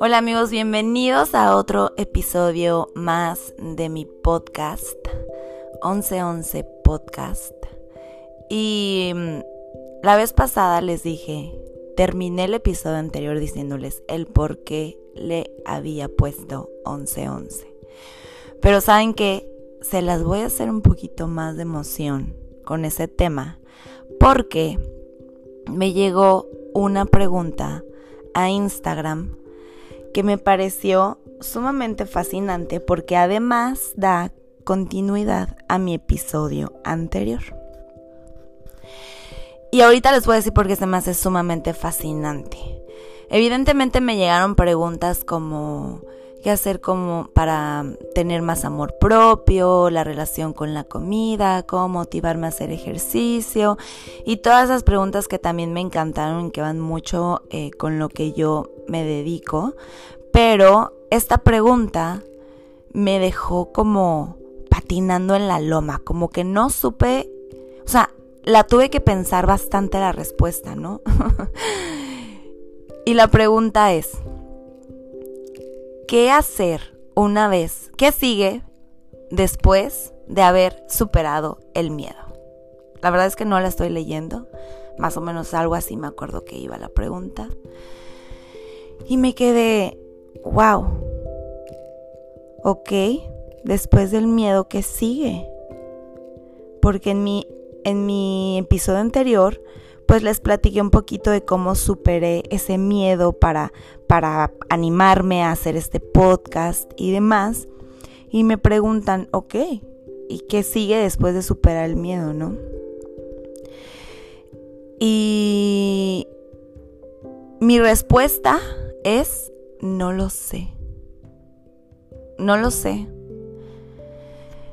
Hola amigos, bienvenidos a otro episodio más de mi podcast, 1111 Podcast. Y mm, la vez pasada les dije, terminé el episodio anterior diciéndoles el por qué le había puesto 1111. Pero saben que se las voy a hacer un poquito más de emoción con ese tema, porque me llegó una pregunta a Instagram que me pareció sumamente fascinante porque además da continuidad a mi episodio anterior. Y ahorita les voy a decir por qué se me sumamente fascinante. Evidentemente me llegaron preguntas como qué hacer como para tener más amor propio, la relación con la comida, cómo motivarme a hacer ejercicio y todas esas preguntas que también me encantaron y que van mucho eh, con lo que yo me dedico. Pero esta pregunta me dejó como patinando en la loma, como que no supe, o sea, la tuve que pensar bastante la respuesta, ¿no? y la pregunta es, ¿qué hacer una vez? ¿Qué sigue después de haber superado el miedo? La verdad es que no la estoy leyendo, más o menos algo así me acuerdo que iba la pregunta. Y me quedé, wow, ok, después del miedo que sigue. Porque en mi, en mi episodio anterior, pues les platiqué un poquito de cómo superé ese miedo para, para animarme a hacer este podcast y demás. Y me preguntan, ok, ¿y qué sigue después de superar el miedo, no? Y mi respuesta es no lo sé. No lo sé.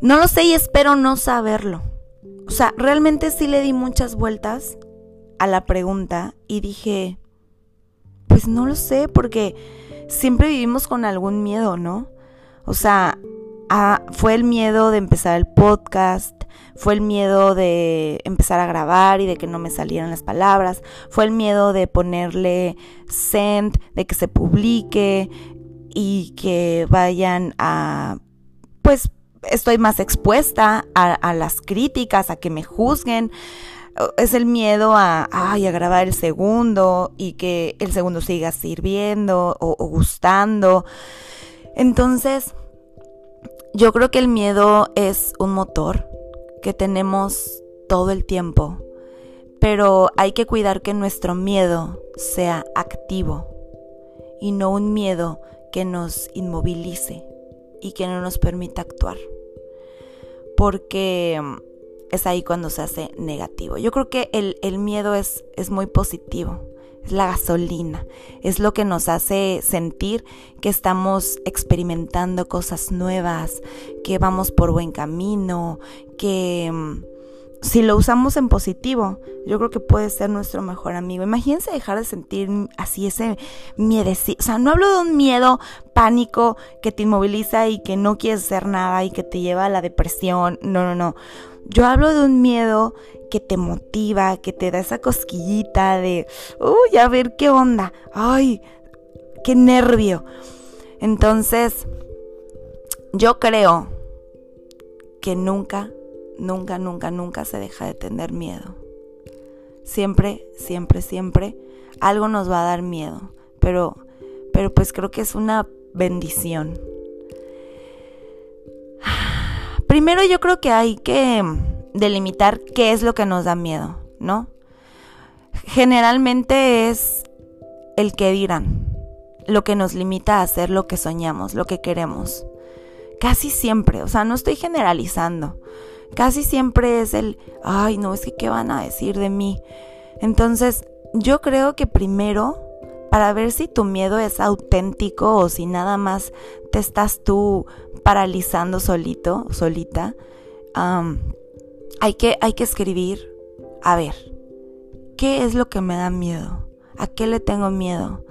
No lo sé y espero no saberlo. O sea, realmente sí le di muchas vueltas a la pregunta y dije, pues no lo sé porque siempre vivimos con algún miedo, ¿no? O sea, fue el miedo de empezar el podcast, fue el miedo de empezar a grabar y de que no me salieran las palabras, fue el miedo de ponerle send, de que se publique y que vayan a, pues estoy más expuesta a, las críticas, a que me juzguen. Es el miedo a, a grabar el segundo y que el segundo siga sirviendo o gustando. Entonces, yo creo que el miedo es un motor que tenemos todo el tiempo, pero hay que cuidar que nuestro miedo sea activo y no un miedo que nos inmovilice y que no nos permita actuar, porque es ahí cuando se hace negativo. Yo creo que el, miedo es, muy positivo es la gasolina, es lo que nos hace sentir que estamos experimentando cosas nuevas, que vamos por buen camino, que mm, si lo usamos en positivo, yo creo que puede ser nuestro mejor amigo. Imagínense dejar de sentir así ese miedo. O sea, no hablo de un miedo pánico que te inmoviliza y que no quieres hacer nada y que te lleva a la depresión. No, no, no. Yo hablo de un miedo que te motiva, que te da esa cosquillita de, uy, a ver qué onda. Ay, qué nervio. Entonces, yo creo que nunca nunca, nunca, nunca se deja de tener miedo. Siempre, siempre, siempre algo nos va a dar miedo, pero, pero pues creo que es una bendición. Primero yo creo que hay que delimitar qué es lo que nos da miedo, ¿no? Generalmente es el que dirán, lo que nos limita a hacer lo que soñamos, lo que queremos. Casi siempre, o sea, no estoy generalizando casi siempre es el, ay, no, es que qué van a decir de mí. Entonces, yo creo que primero, para ver si tu miedo es auténtico o si nada más te estás tú paralizando solito, solita, hay, que, hay que escribir, a ver, ¿qué es lo que me da miedo? ¿A qué le tengo miedo?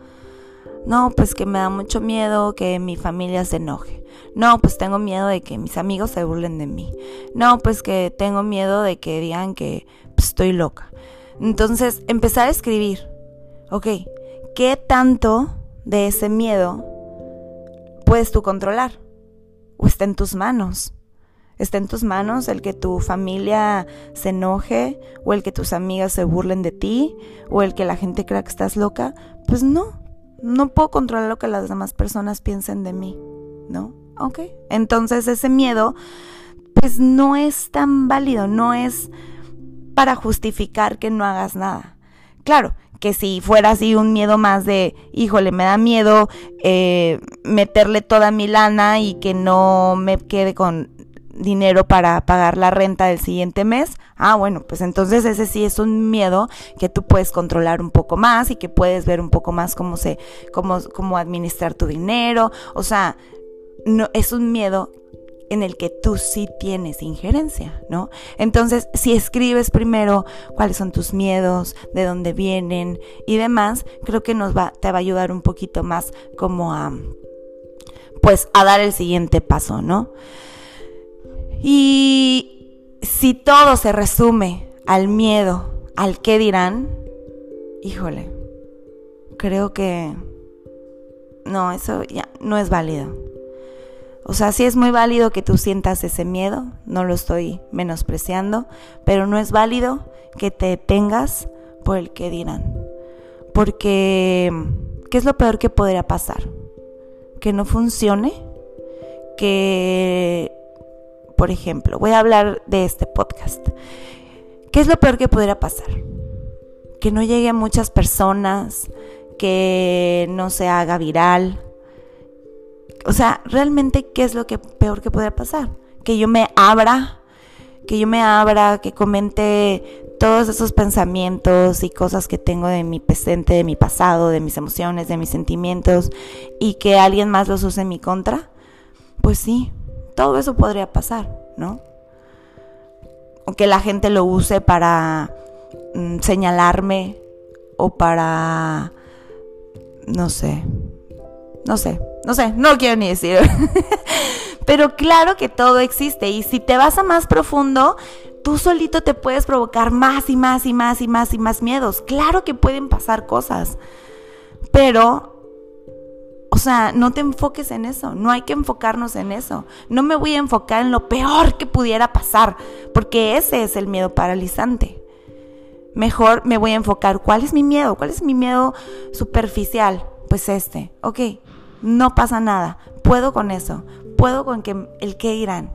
No, pues que me da mucho miedo que mi familia se enoje. No, pues tengo miedo de que mis amigos se burlen de mí. No, pues que tengo miedo de que digan que pues, estoy loca. Entonces, empezar a escribir. Ok, ¿qué tanto de ese miedo puedes tú controlar? ¿O está en tus manos? ¿Está en tus manos el que tu familia se enoje? ¿O el que tus amigas se burlen de ti? ¿O el que la gente crea que estás loca? Pues no, no puedo controlar lo que las demás personas piensen de mí, ¿no? Ok. Entonces ese miedo, pues no es tan válido, no es para justificar que no hagas nada. Claro, que si fuera así un miedo más de, híjole, me da miedo eh, meterle toda mi lana y que no me quede con dinero para pagar la renta del siguiente mes, ah, bueno, pues entonces ese sí es un miedo que tú puedes controlar un poco más y que puedes ver un poco más cómo se, cómo, cómo administrar tu dinero. O sea, no, es un miedo en el que tú sí tienes injerencia, ¿no? Entonces, si escribes primero cuáles son tus miedos, de dónde vienen y demás, creo que nos va, te va a ayudar un poquito más como a, pues, a dar el siguiente paso, ¿no? Y si todo se resume al miedo, al qué dirán, híjole, creo que no, eso ya no es válido. O sea, sí es muy válido que tú sientas ese miedo, no lo estoy menospreciando, pero no es válido que te tengas por el qué dirán. Porque, ¿qué es lo peor que podría pasar? Que no funcione, que por ejemplo, voy a hablar de este podcast. ¿Qué es lo peor que pudiera pasar? Que no llegue a muchas personas, que no se haga viral. O sea, realmente, ¿qué es lo que peor que pudiera pasar? Que yo me abra, que yo me abra, que comente todos esos pensamientos y cosas que tengo de mi presente, de mi pasado, de mis emociones, de mis sentimientos, y que alguien más los use en mi contra. Pues sí, todo eso podría pasar, ¿no? O que la gente lo use para mm, señalarme o para, no sé, no sé, no sé, no quiero ni decir. Pero claro que todo existe y si te vas a más profundo, tú solito te puedes provocar más y más y más y más y más miedos. Claro que pueden pasar cosas, pero o sea, no te enfoques en eso, no hay que enfocarnos en eso. No me voy a enfocar en lo peor que pudiera pasar, porque ese es el miedo paralizante. Mejor me voy a enfocar, ¿cuál es mi miedo? ¿Cuál es mi miedo superficial? Pues este, ok, no pasa nada, puedo con eso, puedo con que, el que irán.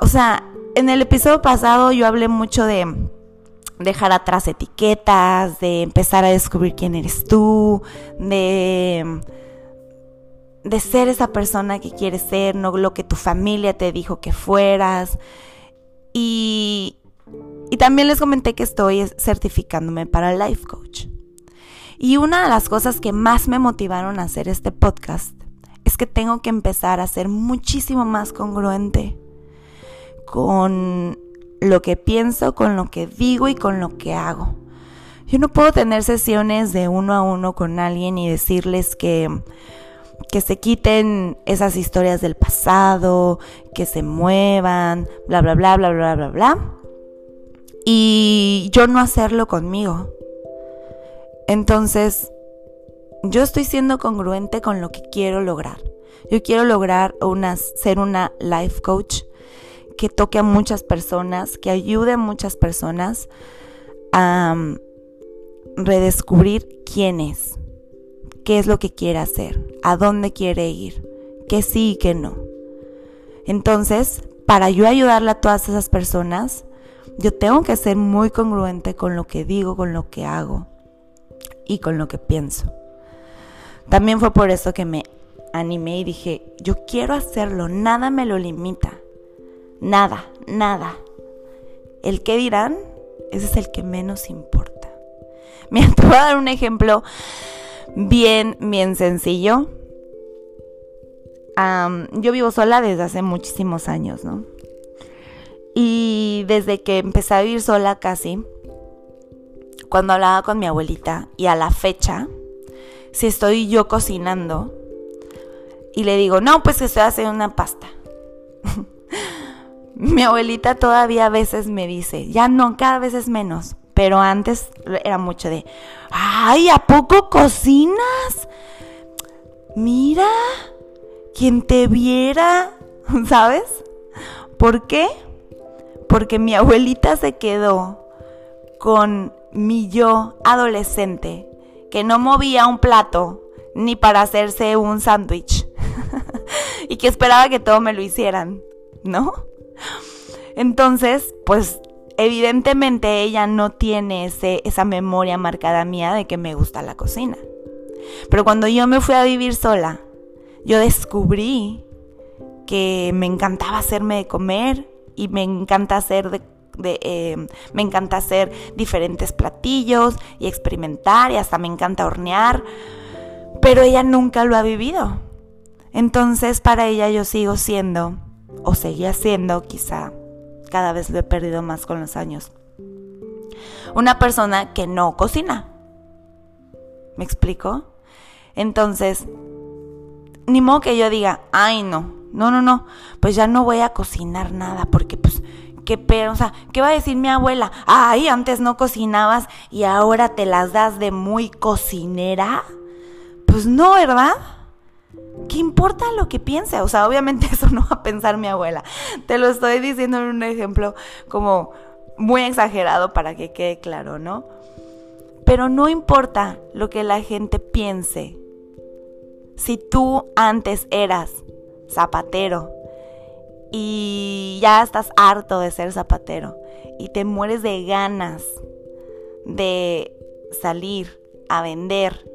O sea, en el episodio pasado yo hablé mucho de dejar atrás etiquetas, de empezar a descubrir quién eres tú, de, de ser esa persona que quieres ser, no lo que tu familia te dijo que fueras. Y, y también les comenté que estoy certificándome para Life Coach. Y una de las cosas que más me motivaron a hacer este podcast es que tengo que empezar a ser muchísimo más congruente con lo que pienso, con lo que digo y con lo que hago. Yo no puedo tener sesiones de uno a uno con alguien y decirles que, que se quiten esas historias del pasado, que se muevan, bla, bla, bla, bla, bla, bla, bla. Y yo no hacerlo conmigo. Entonces, yo estoy siendo congruente con lo que quiero lograr. Yo quiero lograr ser una life coach que toque a muchas personas, que ayude a muchas personas a mm, redescubrir quién es, qué es lo que quiere hacer, a dónde quiere ir, qué sí y qué no. Entonces, para yo ayudarle a todas esas personas, yo tengo que ser muy congruente con lo que digo, con lo que hago y con lo que pienso. También fue por eso que me animé y dije, yo quiero hacerlo, nada me lo limita. Nada, nada. El que dirán, ese es el que menos importa. Mira, te voy a dar un ejemplo bien, bien sencillo. yo vivo sola desde hace muchísimos años, ¿no? Y desde que empecé a vivir sola casi, cuando hablaba con mi abuelita y a la fecha, si estoy yo cocinando y le digo, no, pues que estoy haciendo una pasta. Mi abuelita todavía a veces me dice, ya no, cada vez es menos, pero antes era mucho de, ay, ¿a poco cocinas? Mira, quien te viera, ¿sabes? ¿Por qué? Porque mi abuelita se quedó con mi yo adolescente, que no movía un plato ni para hacerse un sándwich, y que esperaba que todo me lo hicieran, ¿no? Entonces, pues evidentemente ella no tiene ese, esa memoria marcada mía de que me gusta la cocina. Pero cuando yo me fui a vivir sola, yo descubrí que me encantaba hacerme de comer y me encanta hacer de, eh, me encanta hacer diferentes platillos y experimentar y hasta me encanta hornear, pero ella nunca lo ha vivido. Entonces para ella yo sigo siendo, o seguía siendo quizá, cada vez lo he perdido más con los años, una persona que no cocina. ¿Me explico? Entonces, ni modo que yo diga, ay no, no, no, no, pues ya no voy a cocinar nada porque pues qué o sea, ¿qué va a decir mi abuela? Ay, antes no cocinabas y ahora te las das de muy cocinera. Pues no, ¿verdad? ¿Qué importa lo que piense? O sea, obviamente eso no va a pensar mi abuela. Te lo estoy diciendo en un ejemplo como muy exagerado para que quede claro, ¿no? Pero no importa lo que la gente piense. Si tú antes eras zapatero y ya estás harto de ser zapatero y te mueres de ganas de salir a vender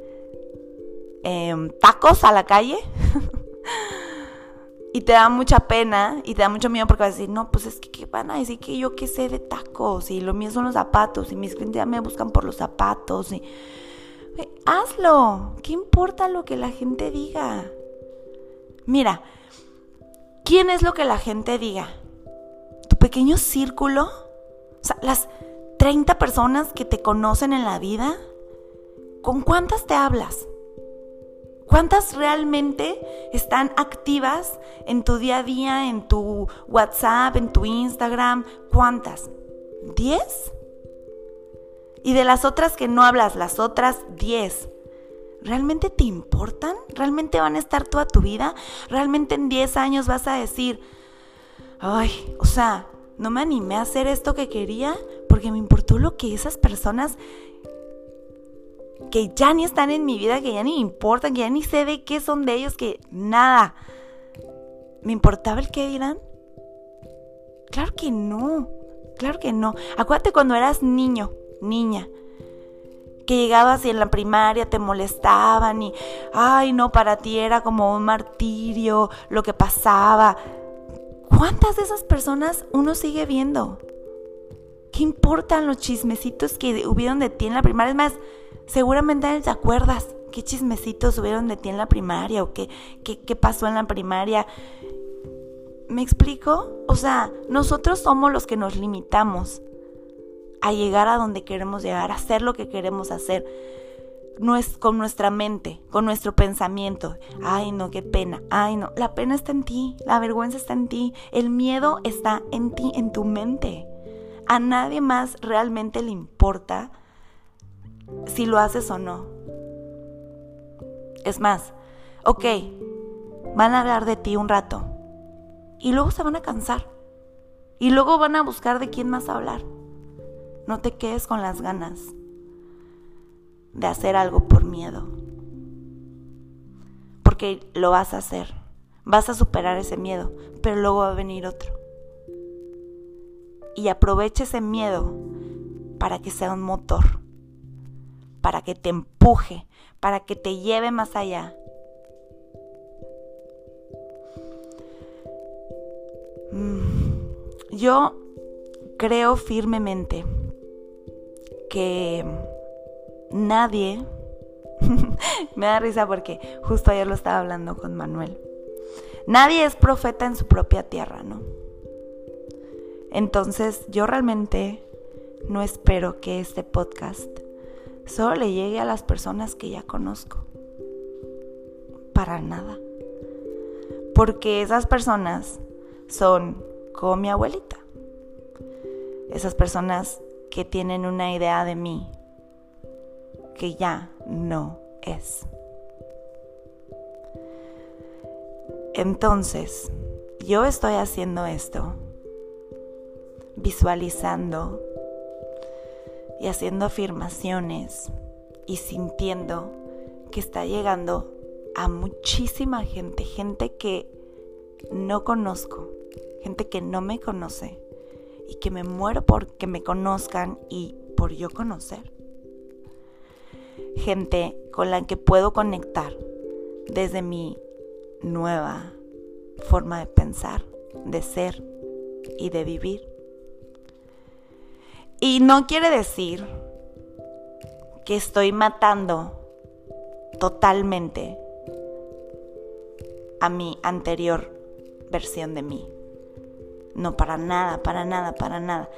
Em, tacos a la calle y te da mucha pena y te da mucho miedo porque vas a decir, no, pues es que ¿qué van a decir que yo qué sé de tacos y lo mío son los zapatos y mis clientes ya me buscan por los zapatos hazlo, ¿qué importa lo que la gente diga? Mira, ¿quién es lo que la gente diga? ¿Tu pequeño círculo? O sea, las 30 personas que te conocen en la vida, ¿con cuántas te hablas? ¿Cuántas realmente están activas en tu día a día, en tu WhatsApp, en tu Instagram? ¿Cuántas? ¿Diez? Y de las otras que no hablas, las otras diez, ¿realmente te importan? ¿Realmente van a estar toda tu vida? ¿Realmente en diez años vas a decir, ay, o sea, no me animé a hacer esto que quería porque me importó lo que esas personas que ya ni están en mi vida, que ya ni importan, que ya ni sé de qué son de ellos, que nada. ¿Me importaba el qué dirán? Claro que no, claro que no. Acuérdate cuando eras niño, niña, que llegabas y en la primaria te molestaban y, ay no, para ti era como un martirio lo que pasaba. ¿Cuántas de esas personas uno sigue viendo? ¿Qué importan los chismecitos que hubieron de ti en la primaria? Es más, seguramente te acuerdas qué chismecitos hubieron de ti en la primaria o qué, qué, qué pasó en la primaria. ¿Me explico? O sea, nosotros somos los que nos limitamos a llegar a donde queremos llegar, a hacer lo que queremos hacer. No es con nuestra mente, con nuestro pensamiento. Ay, no, qué pena. Ay, no. La pena está en ti, la vergüenza está en ti, el miedo está en ti, en tu mente. A nadie más realmente le importa si lo haces o no. Es más, ok, van a hablar de ti un rato y luego se van a cansar y luego van a buscar de quién más hablar. No te quedes con las ganas de hacer algo por miedo, porque lo vas a hacer, vas a superar ese miedo, pero luego va a venir otro. Y aprovecha ese miedo para que sea un motor para que te empuje, para que te lleve más allá. Mm, yo creo firmemente que nadie, me da risa porque justo ayer lo estaba hablando con Manuel, nadie es profeta en su propia tierra, ¿no? Entonces yo realmente no espero que este podcast solo le llegue a las personas que ya conozco. para nada. Porque esas personas son como mi abuelita. Esas personas que tienen una idea de mí que ya no es. Entonces, yo estoy haciendo esto, visualizando y haciendo afirmaciones y sintiendo que está llegando a muchísima gente, gente que no conozco, gente que no me conoce y que me muero por que me conozcan y por yo conocer. Gente con la que puedo conectar desde mi nueva forma de pensar, de ser y de vivir. Y no quiere decir que estoy matando totalmente a mi anterior versión de mí. No, para nada, para nada, para nada.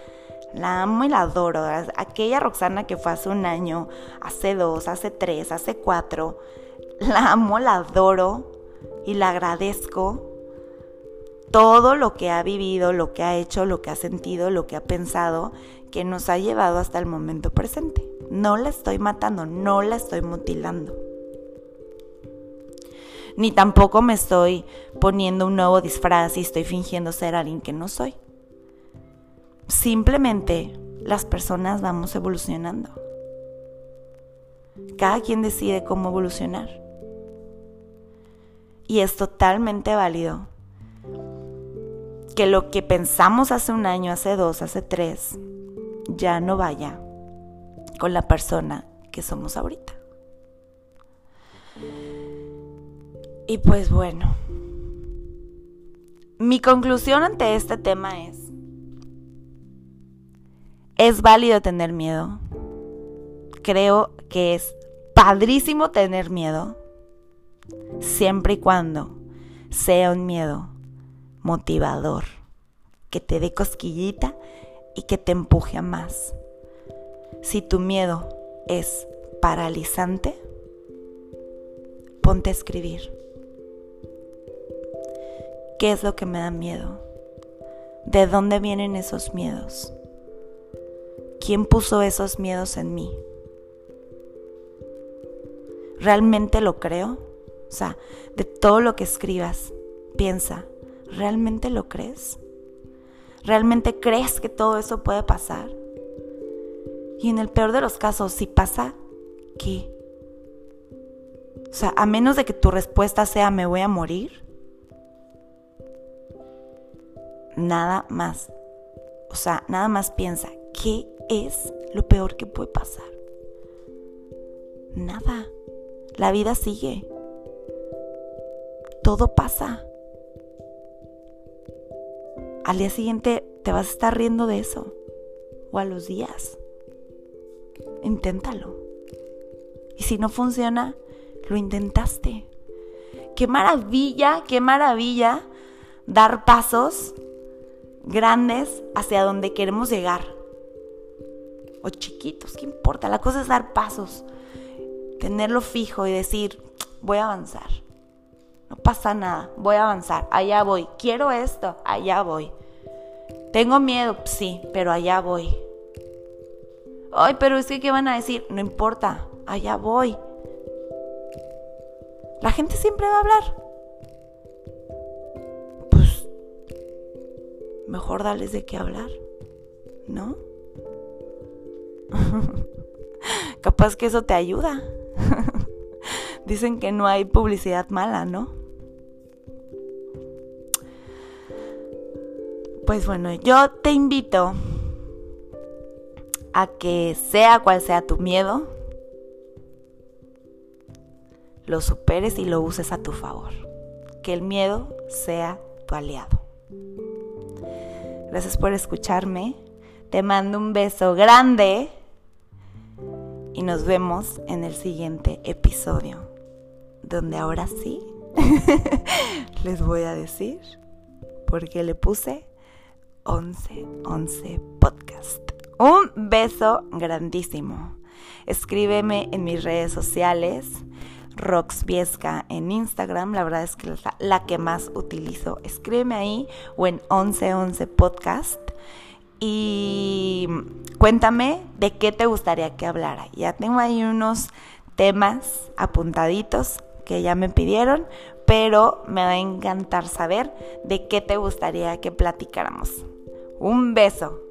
La amo y la adoro. Aquella Roxana que fue hace un año, hace dos, hace tres, hace cuatro. La amo, la adoro y la agradezco todo lo que ha vivido, lo que ha hecho, lo que ha sentido, lo que ha pensado, que nos ha llevado hasta el momento presente. No la estoy matando, no la estoy mutilando. Ni tampoco me estoy poniendo un nuevo disfraz y estoy fingiendo ser alguien que no soy. Simplemente las personas vamos evolucionando. Cada quien decide cómo evolucionar. Y es totalmente válido que lo que pensamos hace un año, hace dos, hace tres, ya no vaya con la persona que somos ahorita. Y pues bueno, mi conclusión ante este tema es, es válido tener miedo. Creo que es padrísimo tener miedo, siempre y cuando sea un miedo motivador, que te dé cosquillita y que te empuje a más. Si tu miedo es paralizante, ponte a escribir. ¿Qué es lo que me da miedo? ¿De dónde vienen esos miedos? ¿Quién puso esos miedos en mí? ¿Realmente lo creo? O sea, de todo lo que escribas, piensa, ¿realmente lo crees? ¿Realmente crees que todo eso puede pasar? Y en el peor de los casos, si pasa, ¿qué? O sea, a menos de que tu respuesta sea me voy a morir, nada más. O sea, nada más piensa, ¿qué es lo peor que puede pasar? Nada. La vida sigue. Todo pasa. Al día siguiente te vas a estar riendo de eso. O a los días. Inténtalo. Y si no funciona, lo intentaste. Qué maravilla, qué maravilla dar pasos grandes hacia donde queremos llegar. O chiquitos, ¿qué importa? La cosa es dar pasos, tenerlo fijo y decir, voy a avanzar. No pasa nada, voy a avanzar, allá voy. Quiero esto, allá voy. Tengo miedo, sí, pero allá voy. Ay, pero es que, ¿qué van a decir? No importa, allá voy. La gente siempre va a hablar. Mejor dales de qué hablar, ¿no? Capaz que eso te ayuda. Dicen que no hay publicidad mala, ¿no? Pues bueno, yo te invito a que sea cual sea tu miedo, lo superes y lo uses a tu favor. Que el miedo sea tu aliado. Gracias por escucharme. Te mando un beso grande y nos vemos en el siguiente episodio, donde ahora sí les voy a decir por qué le puse 11 11 podcast. Un beso grandísimo. Escríbeme en mis redes sociales Roxviesca en Instagram, la verdad es que es la, que más utilizo. Escríbeme ahí o en 1111 Podcast y cuéntame de qué te gustaría que hablara. Ya tengo ahí unos temas apuntaditos que ya me pidieron, pero me va a encantar saber de qué te gustaría que platicáramos. Un beso.